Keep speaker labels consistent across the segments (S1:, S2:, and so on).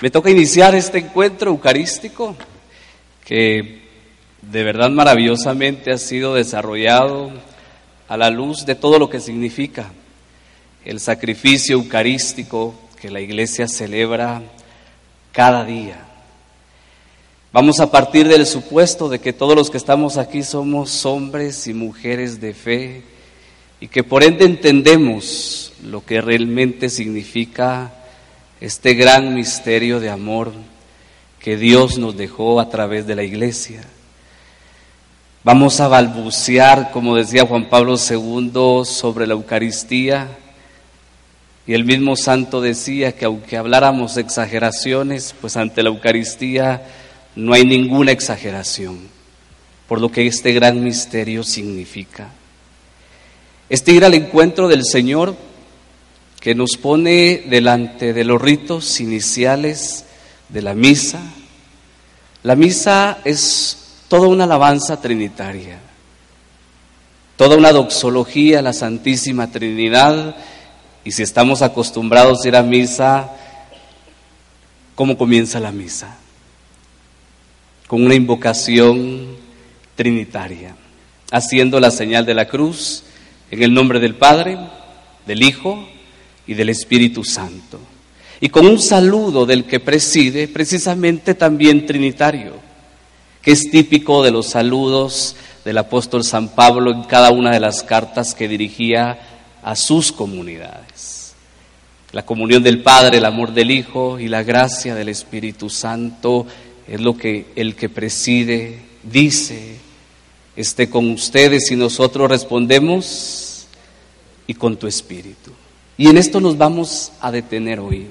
S1: Me toca iniciar este encuentro eucarístico que de verdad maravillosamente ha sido desarrollado a la luz de todo lo que significa el sacrificio eucarístico que la iglesia celebra cada día. Vamos a partir del supuesto de que todos los que estamos aquí somos hombres y mujeres de fe y que por ende entendemos lo que realmente significa este gran misterio de amor que Dios nos dejó a través de la iglesia. Vamos a balbucear, como decía Juan Pablo II, sobre la Eucaristía. Y el mismo santo decía que aunque habláramos exageraciones, pues ante la Eucaristía no hay ninguna exageración, por lo que este gran misterio significa. Este ir al encuentro del Señor que nos pone delante de los ritos iniciales de la misa. La misa es toda una alabanza trinitaria, toda una doxología a la Santísima Trinidad. Y si estamos acostumbrados a ir a misa, ¿cómo comienza la misa? Con una invocación trinitaria, haciendo la señal de la cruz en el nombre del Padre, del Hijo y del Espíritu Santo. Y con un saludo del que preside, precisamente también trinitario, que es típico de los saludos del apóstol San Pablo en cada una de las cartas que dirigía a sus comunidades. La comunión del Padre, el amor del Hijo y la gracia del Espíritu Santo es lo que el que preside dice, esté con ustedes y nosotros respondemos y con tu Espíritu. Y en esto nos vamos a detener hoy.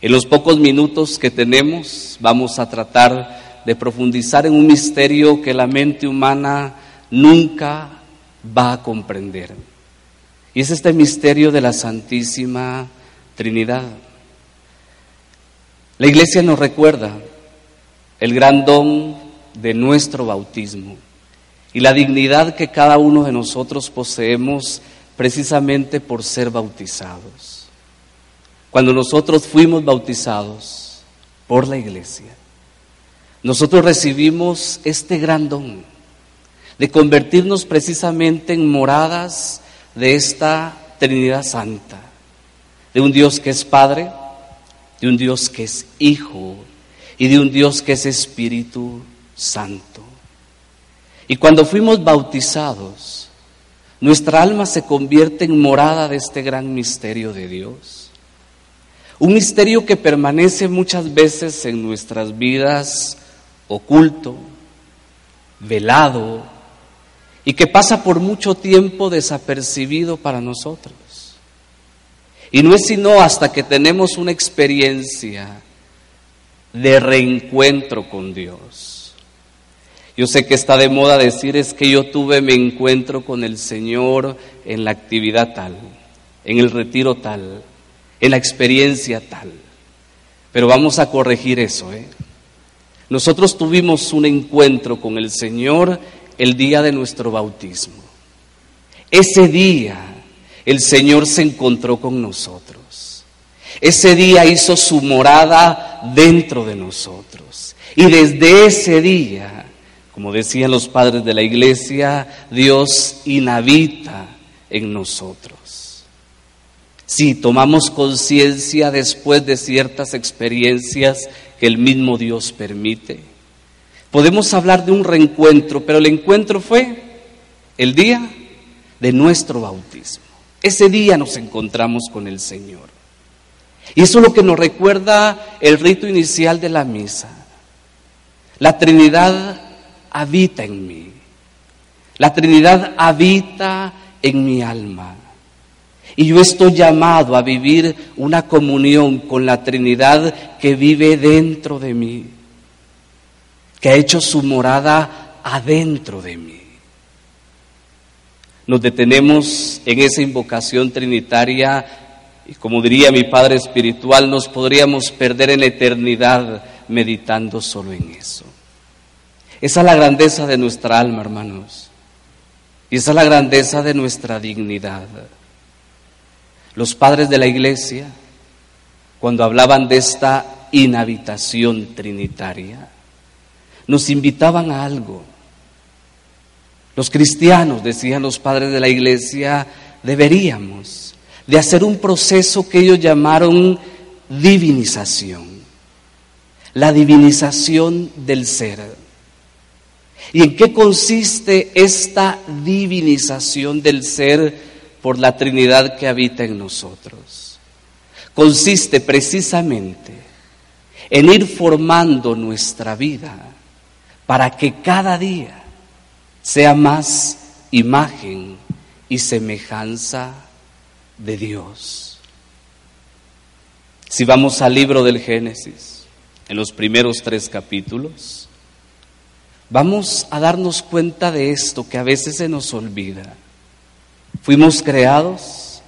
S1: En los pocos minutos que tenemos vamos a tratar de profundizar en un misterio que la mente humana nunca va a comprender. Y es este misterio de la Santísima Trinidad. La iglesia nos recuerda el gran don de nuestro bautismo y la dignidad que cada uno de nosotros poseemos precisamente por ser bautizados. Cuando nosotros fuimos bautizados por la iglesia, nosotros recibimos este gran don de convertirnos precisamente en moradas de esta Trinidad Santa, de un Dios que es Padre, de un Dios que es Hijo y de un Dios que es Espíritu Santo. Y cuando fuimos bautizados, nuestra alma se convierte en morada de este gran misterio de Dios. Un misterio que permanece muchas veces en nuestras vidas oculto, velado, y que pasa por mucho tiempo desapercibido para nosotros. Y no es sino hasta que tenemos una experiencia de reencuentro con Dios yo sé que está de moda decir es que yo tuve mi encuentro con el Señor en la actividad tal, en el retiro tal, en la experiencia tal. Pero vamos a corregir eso. ¿eh? Nosotros tuvimos un encuentro con el Señor el día de nuestro bautismo. Ese día el Señor se encontró con nosotros. Ese día hizo su morada dentro de nosotros. Y desde ese día como decían los padres de la iglesia, Dios inhabita en nosotros. Si tomamos conciencia después de ciertas experiencias que el mismo Dios permite, podemos hablar de un reencuentro, pero el encuentro fue el día de nuestro bautismo. Ese día nos encontramos con el Señor. Y eso es lo que nos recuerda el rito inicial de la misa. La Trinidad habita en mí. La Trinidad habita en mi alma. Y yo estoy llamado a vivir una comunión con la Trinidad que vive dentro de mí, que ha hecho su morada adentro de mí. Nos detenemos en esa invocación trinitaria y como diría mi Padre Espiritual, nos podríamos perder en la eternidad meditando solo en eso. Esa es la grandeza de nuestra alma, hermanos. Y esa es la grandeza de nuestra dignidad. Los padres de la iglesia, cuando hablaban de esta inhabitación trinitaria, nos invitaban a algo. Los cristianos, decían los padres de la iglesia, deberíamos de hacer un proceso que ellos llamaron divinización, la divinización del ser. ¿Y en qué consiste esta divinización del ser por la Trinidad que habita en nosotros? Consiste precisamente en ir formando nuestra vida para que cada día sea más imagen y semejanza de Dios. Si vamos al libro del Génesis, en los primeros tres capítulos, vamos a darnos cuenta de esto que a veces se nos olvida. Fuimos creados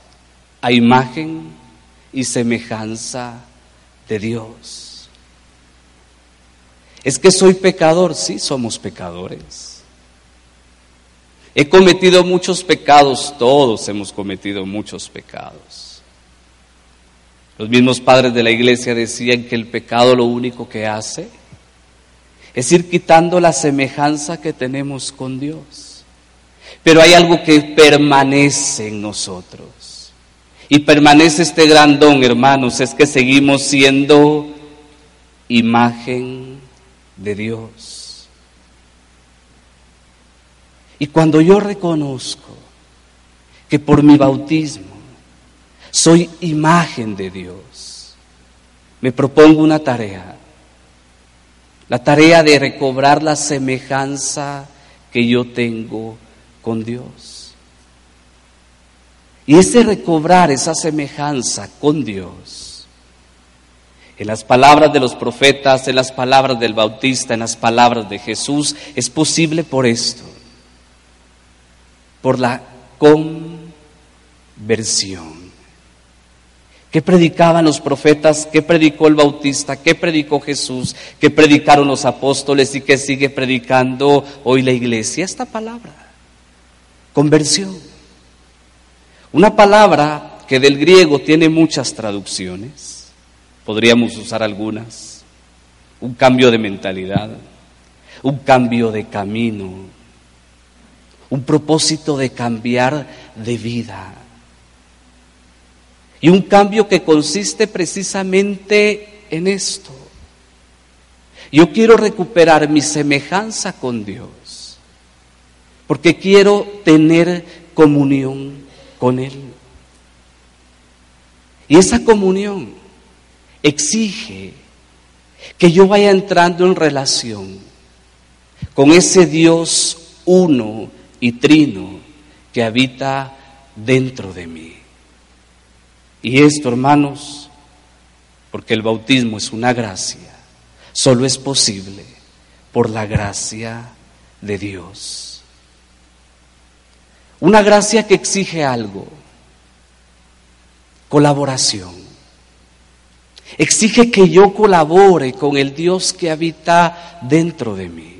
S1: a imagen y semejanza de Dios. Es que soy pecador, sí, somos pecadores. He cometido muchos pecados, todos hemos cometido muchos pecados. Los mismos padres de la iglesia decían que el pecado lo único que hace es ir quitando la semejanza que tenemos con Dios. Pero hay algo que permanece en nosotros. Y permanece este gran don, hermanos, es que seguimos siendo imagen de Dios. Y cuando yo reconozco que por mi bautismo soy imagen de Dios, me propongo una tarea, la tarea de recobrar la semejanza que yo tengo con Dios. Y ese recobrar esa semejanza con Dios, en las palabras de los profetas, en las palabras del Bautista, en las palabras de Jesús, es posible por esto por la conversión. ¿Qué predicaban los profetas? ¿Qué predicó el Bautista? ¿Qué predicó Jesús? ¿Qué predicaron los apóstoles y qué sigue predicando hoy la iglesia? Esta palabra, conversión. Una palabra que del griego tiene muchas traducciones. Podríamos usar algunas. Un cambio de mentalidad, un cambio de camino, un propósito de cambiar de vida. Y un cambio que consiste precisamente en esto. Yo quiero recuperar mi semejanza con Dios, porque quiero tener comunión con Él. Y esa comunión exige que yo vaya entrando en relación con ese Dios uno y trino que habita dentro de mí. Y esto, hermanos, porque el bautismo es una gracia, solo es posible por la gracia de Dios. Una gracia que exige algo, colaboración. Exige que yo colabore con el Dios que habita dentro de mí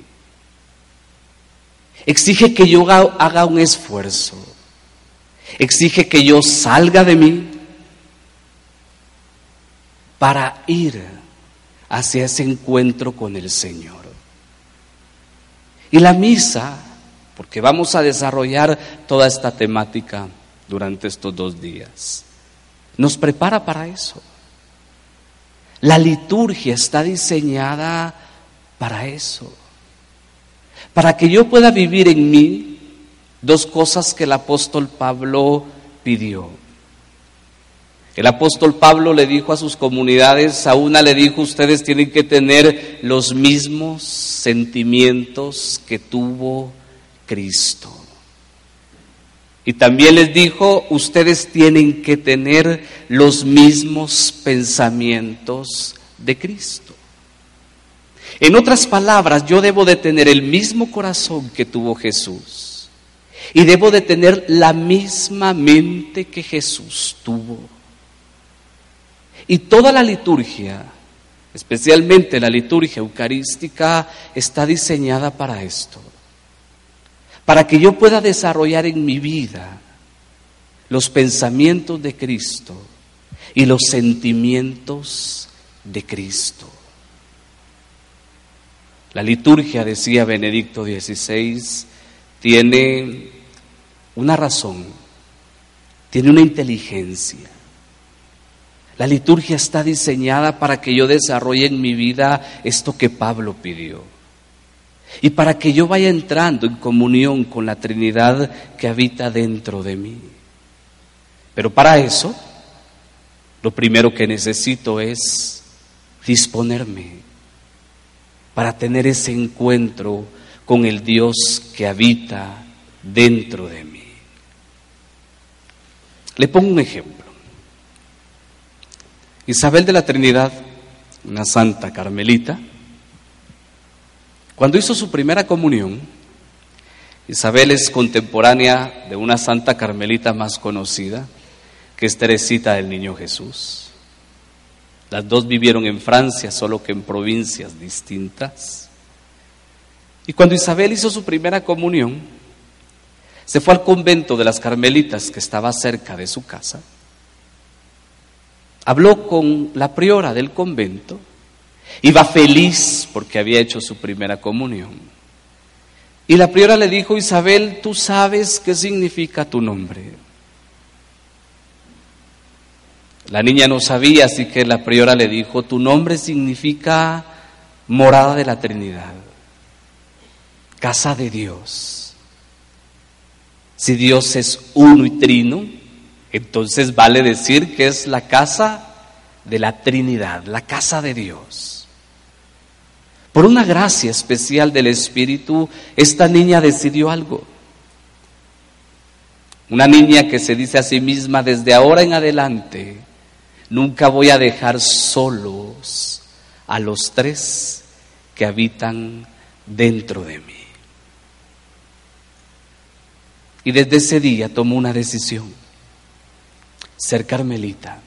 S1: exige que yo haga un esfuerzo, exige que yo salga de mí para ir hacia ese encuentro con el Señor. Y la misa, porque vamos a desarrollar toda esta temática durante estos dos días, nos prepara para eso. La liturgia está diseñada para eso para que yo pueda vivir en mí dos cosas que el apóstol Pablo pidió. El apóstol Pablo le dijo a sus comunidades, a una le dijo, ustedes tienen que tener los mismos sentimientos que tuvo Cristo. Y también les dijo, ustedes tienen que tener los mismos pensamientos de Cristo. En otras palabras, yo debo de tener el mismo corazón que tuvo Jesús y debo de tener la misma mente que Jesús tuvo. Y toda la liturgia, especialmente la liturgia eucarística, está diseñada para esto, para que yo pueda desarrollar en mi vida los pensamientos de Cristo y los sentimientos de Cristo. La liturgia, decía Benedicto XVI, tiene una razón, tiene una inteligencia. La liturgia está diseñada para que yo desarrolle en mi vida esto que Pablo pidió. Y para que yo vaya entrando en comunión con la Trinidad que habita dentro de mí. Pero para eso, lo primero que necesito es disponerme para tener ese encuentro con el Dios que habita dentro de mí. Le pongo un ejemplo. Isabel de la Trinidad, una santa carmelita, cuando hizo su primera comunión, Isabel es contemporánea de una santa carmelita más conocida, que es Teresita del Niño Jesús. Las dos vivieron en Francia, solo que en provincias distintas. Y cuando Isabel hizo su primera comunión, se fue al convento de las Carmelitas que estaba cerca de su casa. Habló con la priora del convento. Iba feliz porque había hecho su primera comunión. Y la priora le dijo, Isabel, tú sabes qué significa tu nombre. La niña no sabía, así que la priora le dijo, tu nombre significa morada de la Trinidad, casa de Dios. Si Dios es uno y trino, entonces vale decir que es la casa de la Trinidad, la casa de Dios. Por una gracia especial del Espíritu, esta niña decidió algo. Una niña que se dice a sí misma, desde ahora en adelante, Nunca voy a dejar solos a los tres que habitan dentro de mí. Y desde ese día tomó una decisión, ser carmelita.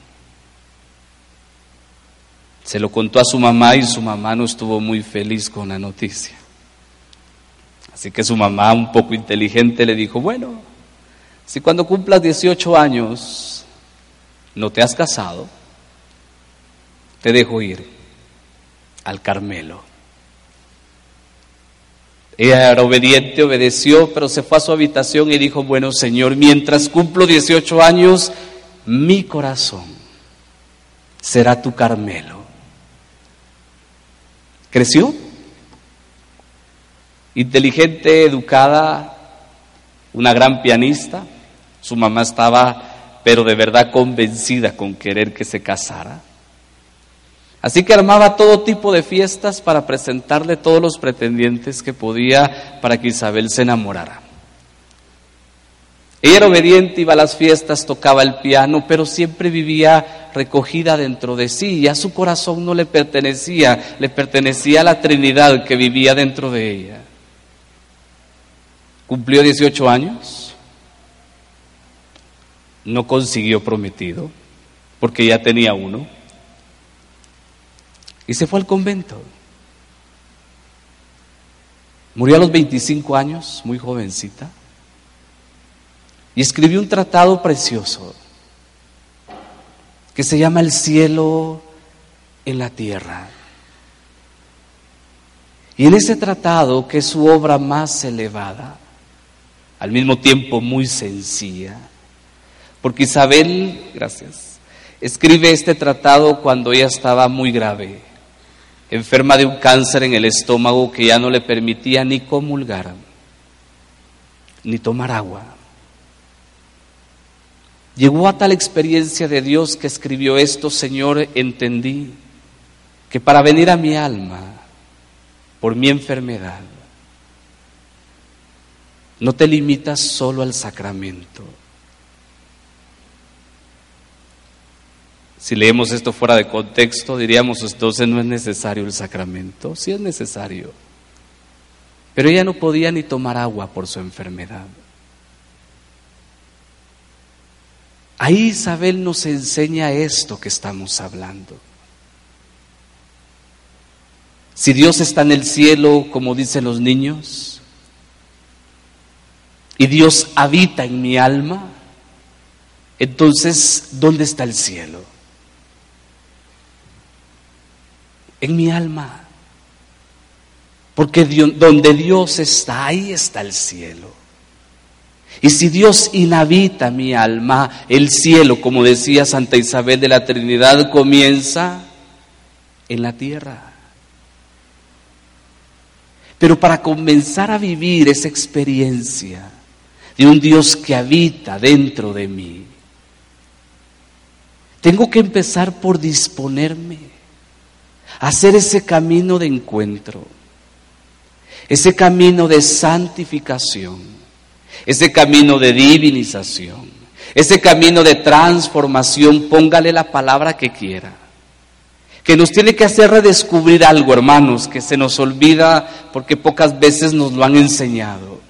S1: Se lo contó a su mamá y su mamá no estuvo muy feliz con la noticia. Así que su mamá, un poco inteligente, le dijo, bueno, si cuando cumplas 18 años no te has casado, te dejo ir al Carmelo. Ella era obediente, obedeció, pero se fue a su habitación y dijo, bueno Señor, mientras cumplo 18 años, mi corazón será tu Carmelo. Creció, inteligente, educada, una gran pianista, su mamá estaba pero de verdad convencida con querer que se casara. Así que armaba todo tipo de fiestas para presentarle todos los pretendientes que podía para que Isabel se enamorara. Ella era obediente, iba a las fiestas, tocaba el piano, pero siempre vivía recogida dentro de sí. Ya su corazón no le pertenecía, le pertenecía a la Trinidad que vivía dentro de ella. Cumplió 18 años no consiguió prometido, porque ya tenía uno, y se fue al convento. Murió a los 25 años, muy jovencita, y escribió un tratado precioso que se llama El cielo en la tierra. Y en ese tratado, que es su obra más elevada, al mismo tiempo muy sencilla, porque Isabel, gracias, escribe este tratado cuando ella estaba muy grave, enferma de un cáncer en el estómago que ya no le permitía ni comulgar, ni tomar agua. Llegó a tal experiencia de Dios que escribió esto, Señor, entendí que para venir a mi alma por mi enfermedad, no te limitas solo al sacramento Si leemos esto fuera de contexto, diríamos entonces no es necesario el sacramento. Sí es necesario. Pero ella no podía ni tomar agua por su enfermedad. Ahí Isabel nos enseña esto que estamos hablando. Si Dios está en el cielo, como dicen los niños, y Dios habita en mi alma, entonces, ¿dónde está el cielo? en mi alma. Porque donde Dios está, ahí está el cielo. Y si Dios inhabita mi alma, el cielo, como decía Santa Isabel de la Trinidad, comienza en la tierra. Pero para comenzar a vivir esa experiencia de un Dios que habita dentro de mí, tengo que empezar por disponerme a hacer ese camino de encuentro, ese camino de santificación, ese camino de divinización, ese camino de transformación, póngale la palabra que quiera que nos tiene que hacer redescubrir algo, hermanos, que se nos olvida porque pocas veces nos lo han enseñado.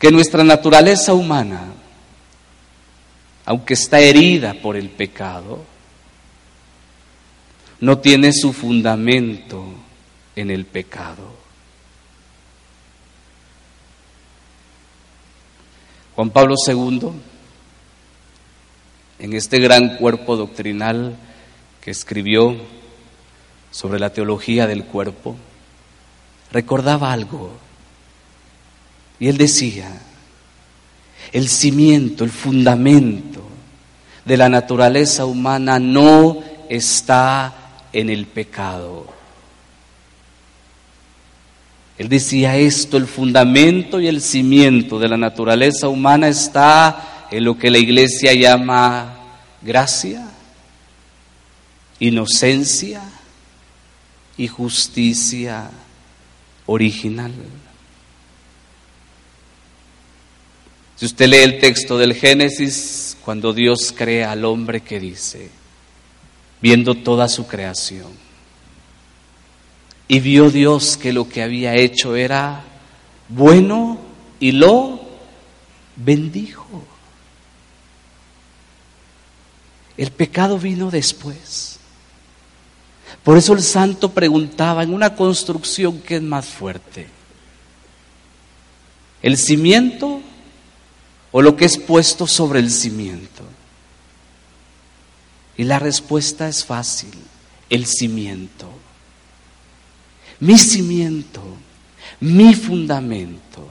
S1: Que nuestra naturaleza humana, aunque está herida por el pecado, no tiene su fundamento en el pecado. Juan Pablo II, en este gran cuerpo doctrinal, que escribió sobre la teología del cuerpo, recordaba algo. Y él decía, el cimiento, el fundamento de la naturaleza humana no está en el pecado. Él decía esto, el fundamento y el cimiento de la naturaleza humana está en lo que la iglesia llama gracia, inocencia y justicia original. Si usted lee el texto del Génesis, cuando Dios crea al hombre, que dice? Viendo toda su creación. Y vio Dios que lo que había hecho era bueno y lo bendijo. El pecado vino después. Por eso el santo preguntaba en una construcción que es más fuerte. ¿El cimiento o lo que es puesto sobre el cimiento? Y la respuesta es fácil, el cimiento. Mi cimiento, mi fundamento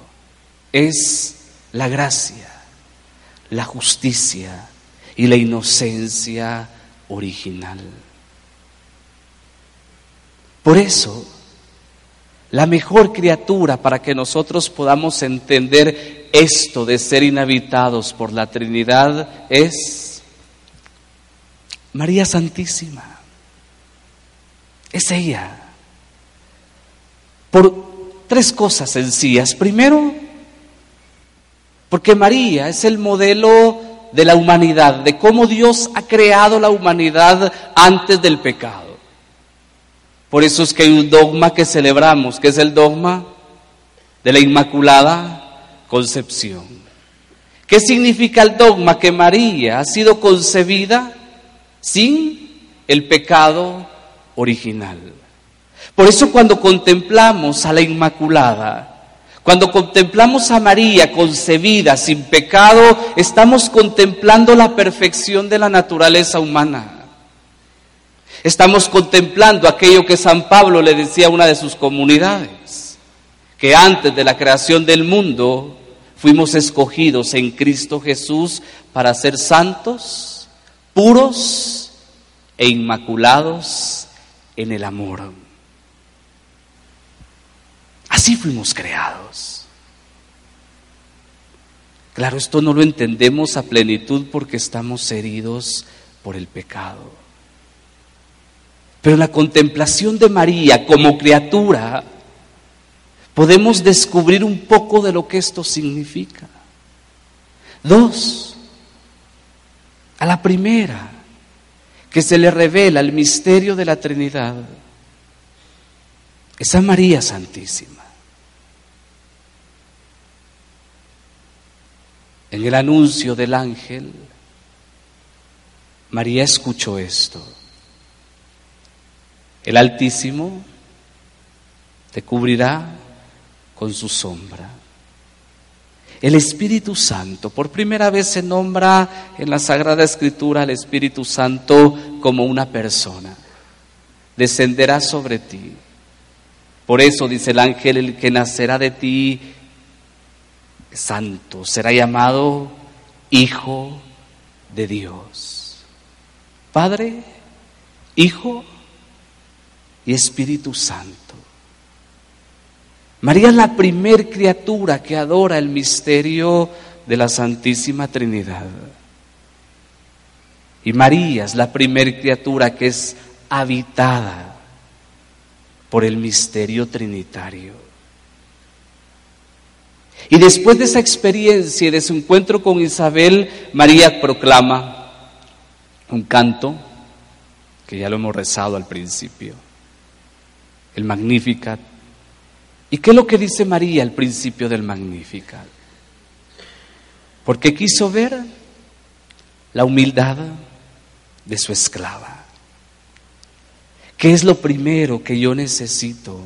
S1: es la gracia, la justicia y la inocencia original. Por eso, la mejor criatura para que nosotros podamos entender esto de ser inhabitados por la Trinidad es María Santísima. Es ella. Por tres cosas sencillas. Primero, porque María es el modelo de la humanidad, de cómo Dios ha creado la humanidad antes del pecado. Por eso es que hay un dogma que celebramos, que es el dogma de la Inmaculada Concepción. ¿Qué significa el dogma? Que María ha sido concebida sin el pecado original. Por eso cuando contemplamos a la Inmaculada, cuando contemplamos a María concebida sin pecado, estamos contemplando la perfección de la naturaleza humana. Estamos contemplando aquello que San Pablo le decía a una de sus comunidades, que antes de la creación del mundo fuimos escogidos en Cristo Jesús para ser santos, puros e inmaculados en el amor. Así fuimos creados. Claro, esto no lo entendemos a plenitud porque estamos heridos por el pecado. Pero en la contemplación de María como criatura podemos descubrir un poco de lo que esto significa. Dos, a la primera, que se le revela el misterio de la Trinidad, es a María Santísima. En el anuncio del ángel, María escuchó esto. El Altísimo te cubrirá con su sombra. El Espíritu Santo, por primera vez se nombra en la Sagrada Escritura al Espíritu Santo como una persona. descenderá sobre ti. Por eso dice el ángel, el que nacerá de ti, santo, será llamado Hijo de Dios. Padre, Hijo y Espíritu Santo. María es la primer criatura que adora el misterio de la Santísima Trinidad. Y María es la primer criatura que es habitada por el misterio trinitario. Y después de esa experiencia y de su encuentro con Isabel, María proclama un canto que ya lo hemos rezado al principio, el Magnificat. ¿Y qué es lo que dice María al principio del Magnificat? Porque quiso ver la humildad de su esclava. ¿Qué es lo primero que yo necesito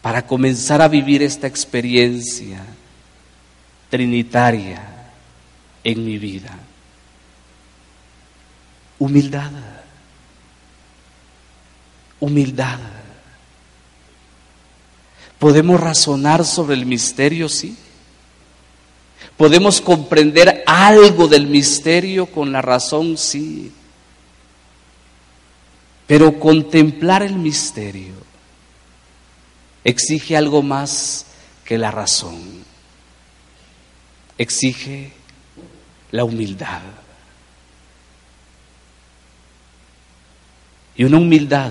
S1: para comenzar a vivir esta experiencia trinitaria en mi vida? Humildad. Humildad. Podemos razonar sobre el misterio, sí. Podemos comprender algo del misterio con la razón, sí. Pero contemplar el misterio exige algo más que la razón. Exige la humildad. Y una humildad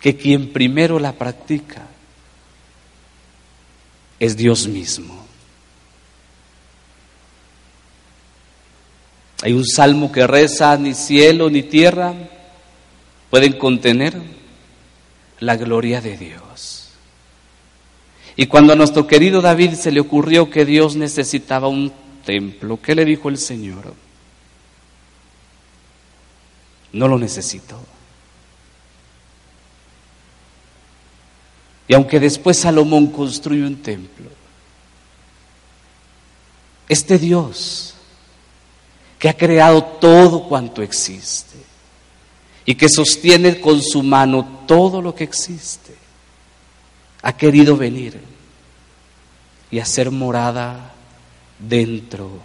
S1: que quien primero la practica es Dios mismo. Hay un salmo que reza, ni cielo ni tierra pueden contener la gloria de Dios. Y cuando a nuestro querido David se le ocurrió que Dios necesitaba un templo, ¿qué le dijo el Señor? No lo necesito. Y aunque después Salomón construye un templo, este Dios que ha creado todo cuanto existe, y que sostiene con su mano todo lo que existe, ha querido venir y hacer morada dentro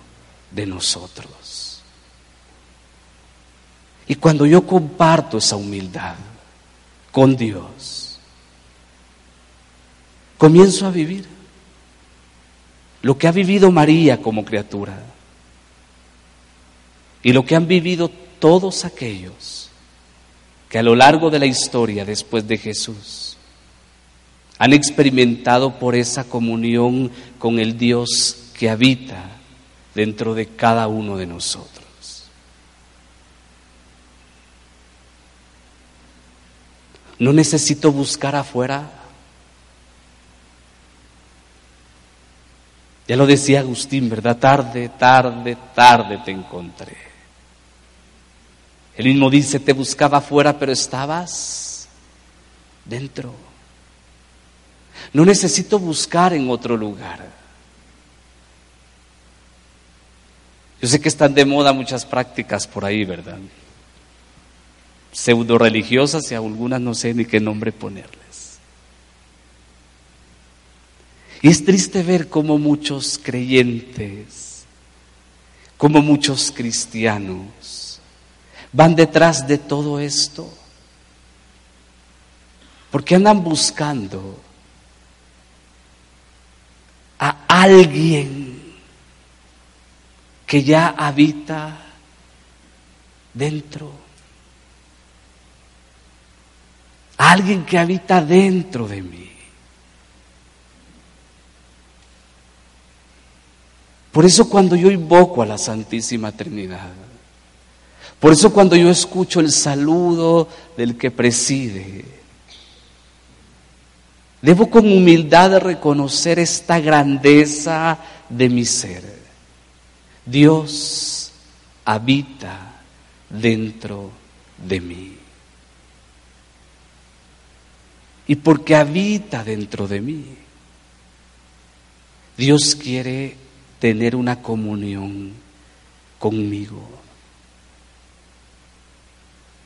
S1: de nosotros. Y cuando yo comparto esa humildad con Dios, comienzo a vivir lo que ha vivido María como criatura y lo que han vivido todos aquellos que a lo largo de la historia después de Jesús han experimentado por esa comunión con el Dios que habita dentro de cada uno de nosotros. No necesito buscar afuera. Ya lo decía Agustín, ¿verdad? Tarde, tarde, tarde te encontré. El mismo dice, te buscaba afuera, pero estabas dentro. No necesito buscar en otro lugar. Yo sé que están de moda muchas prácticas por ahí, ¿verdad? Pseudo religiosas y algunas no sé ni qué nombre ponerles. Y es triste ver cómo muchos creyentes, como muchos cristianos, van detrás de todo esto? Porque andan buscando a alguien que ya habita dentro. alguien que habita dentro de mí. Por eso cuando yo invoco a la Santísima Trinidad, por eso cuando yo escucho el saludo del que preside, debo con humildad reconocer esta grandeza de mi ser. Dios habita dentro de mí. Y porque habita dentro de mí, Dios quiere tener una comunión conmigo.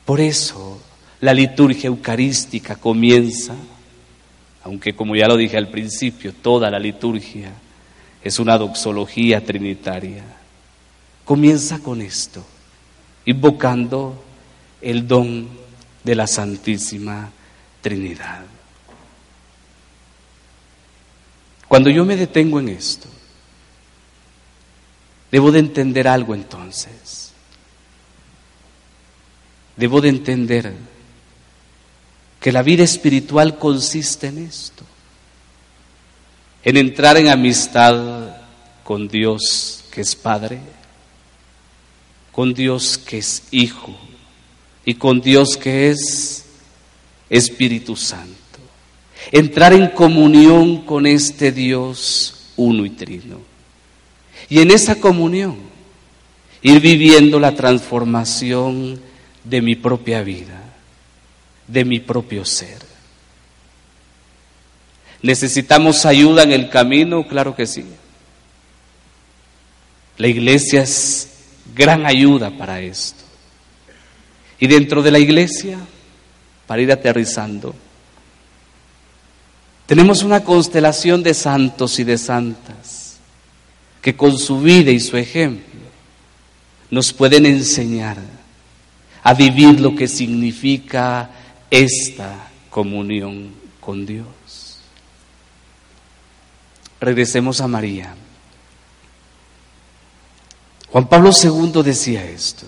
S1: Por eso La liturgia eucarística comienza, aunque como ya lo dije al principio, toda la liturgia es una doxología trinitaria. Comienza con esto, invocando el don de la Santísima Trinidad. Cuando yo me detengo en esto, debo de entender algo entonces. Debo de entender que la vida espiritual consiste en esto, en entrar en amistad con Dios que es Padre, con Dios que es Hijo y con Dios que es Espíritu Santo. Entrar en comunión con este Dios uno y trino. Y en esa comunión ir viviendo la transformación de mi propia vida, de mi propio ser. ¿Necesitamos ayuda en el camino? Claro que sí. La iglesia es gran ayuda para esto. Y dentro de la iglesia, para ir aterrizando, tenemos una constelación de santos y de santas que con su vida y su ejemplo nos pueden enseñar a vivir lo que significa esta comunión con Dios. Regresemos a María. Juan Pablo II decía esto.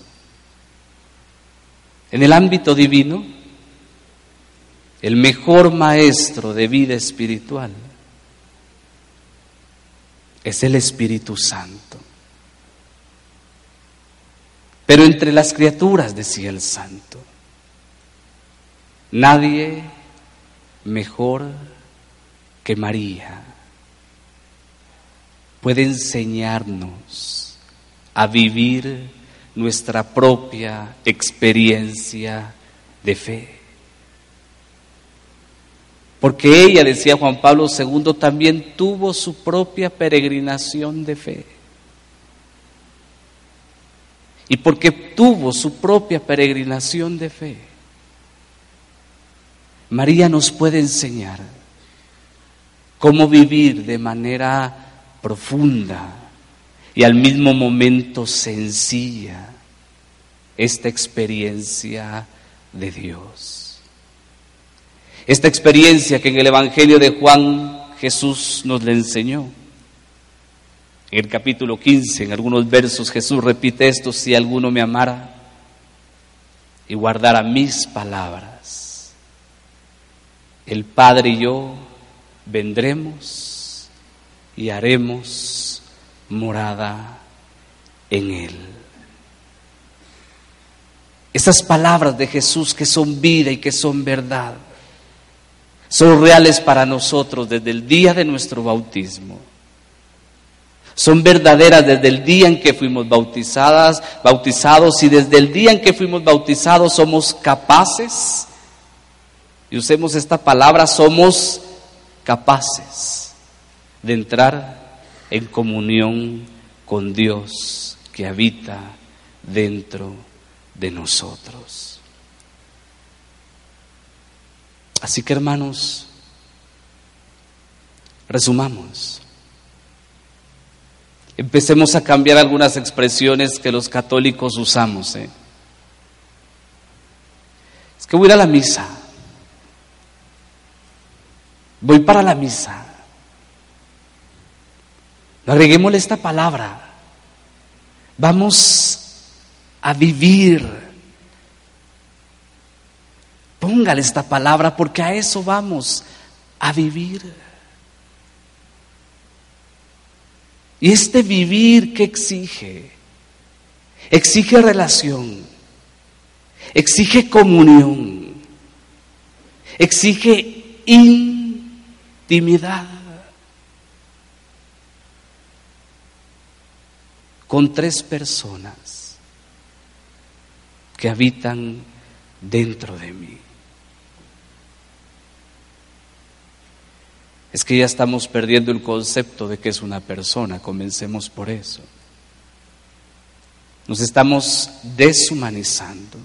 S1: En el ámbito divino, el mejor maestro de vida espiritual es el Espíritu Santo. Pero entre las criaturas, decía el santo, nadie mejor que María puede enseñarnos a vivir nuestra propia experiencia de fe. Porque ella, decía Juan Pablo II, también tuvo su propia peregrinación de fe. Y porque tuvo su propia peregrinación de fe, María nos puede enseñar cómo vivir de manera profunda y al mismo momento sencilla esta experiencia de Dios. Esta experiencia que en el Evangelio de Juan Jesús nos le enseñó. En el capítulo 15, en algunos versos, Jesús repite esto, si alguno me amara y guardara mis palabras, el Padre y yo vendremos y haremos morada en Él. Esas palabras de Jesús que son vida y que son verdad, son reales para nosotros desde el día de nuestro bautismo son verdaderas desde el día en que fuimos bautizadas, bautizados y desde el día en que fuimos bautizados somos capaces, y usemos esta palabra, somos capaces de entrar en comunión con Dios que habita dentro de nosotros. Así que hermanos, resumamos. Empecemos a cambiar algunas expresiones que los católicos usamos. ¿eh? Es que voy a ir a la misa. Voy para la misa. Agreguémosle esta palabra. Vamos a vivir. Póngale esta palabra porque a eso vamos a vivir. Y este vivir que exige, exige relación, exige comunión, exige intimidad. Con tres personas que habitan dentro de mí. Es que ya estamos perdiendo el concepto de que es una persona, comencemos por eso. Nos estamos deshumanizando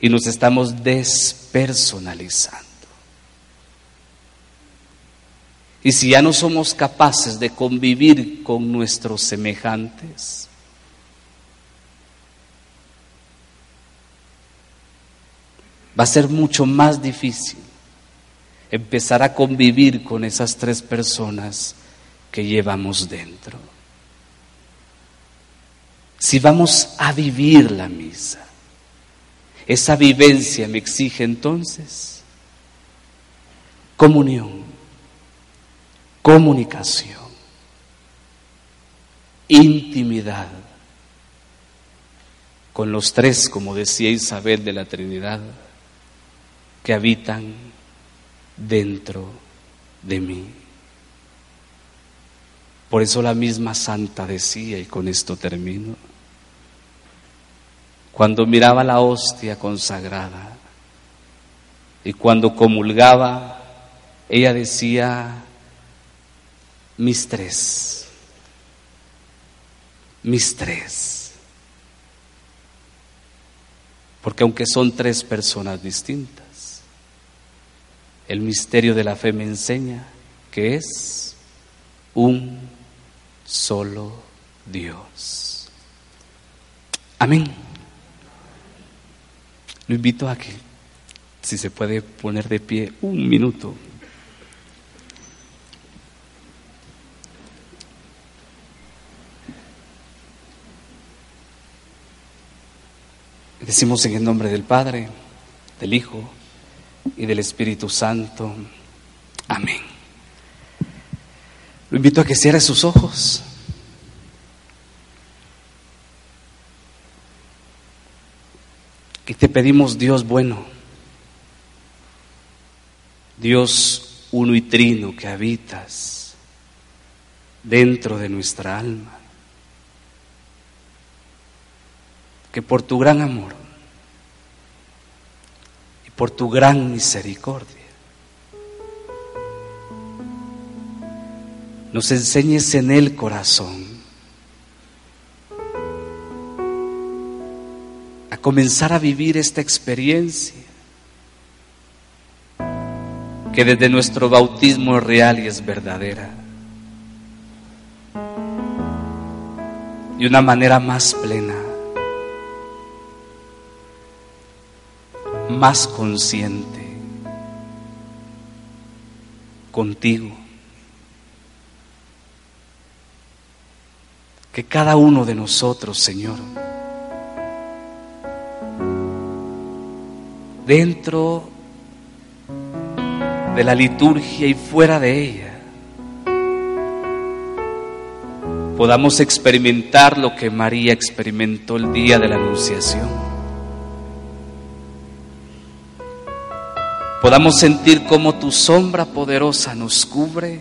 S1: y nos estamos despersonalizando. Y si ya no somos capaces de convivir con nuestros semejantes, va a ser mucho más difícil empezar a convivir con esas tres personas que llevamos dentro. Si vamos a vivir la misa, esa vivencia me exige entonces comunión, comunicación, intimidad con los tres, como decía Isabel de la Trinidad, que habitan dentro de mí. Por eso la misma santa decía, y con esto termino, cuando miraba la hostia consagrada y cuando comulgaba, ella decía, mis tres, mis tres. Porque aunque son tres personas distintas, el misterio de la fe me enseña que es un solo Dios. Amén. Lo invito a que, si se puede poner de pie un minuto. Decimos en el nombre del Padre, del Hijo y del Espíritu Santo. Amén. Lo invito a que cierre sus ojos. Y te pedimos, Dios bueno, Dios uno y trino que habitas dentro de nuestra alma, que por tu gran amor por tu gran misericordia nos enseñes en el corazón comenzar a vivir esta experiencia que desde nuestro bautismo es real y es verdadera. De una manera más plena, más consciente contigo. Que cada uno de nosotros, Señor, dentro de la liturgia y fuera de ella, podamos experimentar lo que María experimentó el día de la Anunciación. Podamos sentir cómo tu sombra poderosa nos cubre,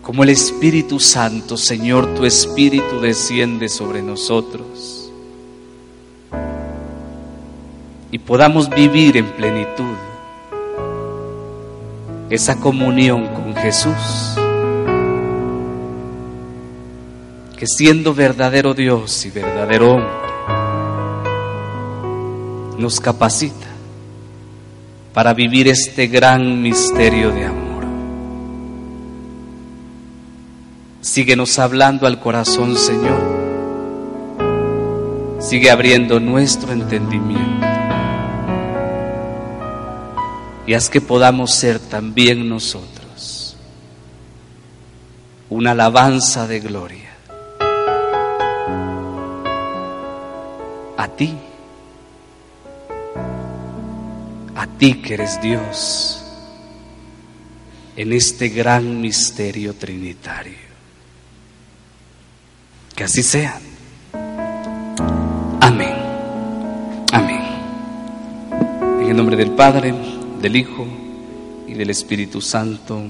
S1: como el Espíritu Santo, Señor, tu Espíritu desciende sobre nosotros. Y podamos vivir en plenitud esa comunión con Jesús, que siendo verdadero Dios y verdadero hombre, nos capacita para vivir este gran misterio de amor. Síguenos hablando al corazón, Señor. Sigue abriendo nuestro entendimiento y haz que podamos ser también nosotros una alabanza de gloria a ti, a ti que eres Dios en este gran misterio trinitario. Que así sea. Amén. Amén. En el nombre del Padre, del Hijo y del Espíritu Santo.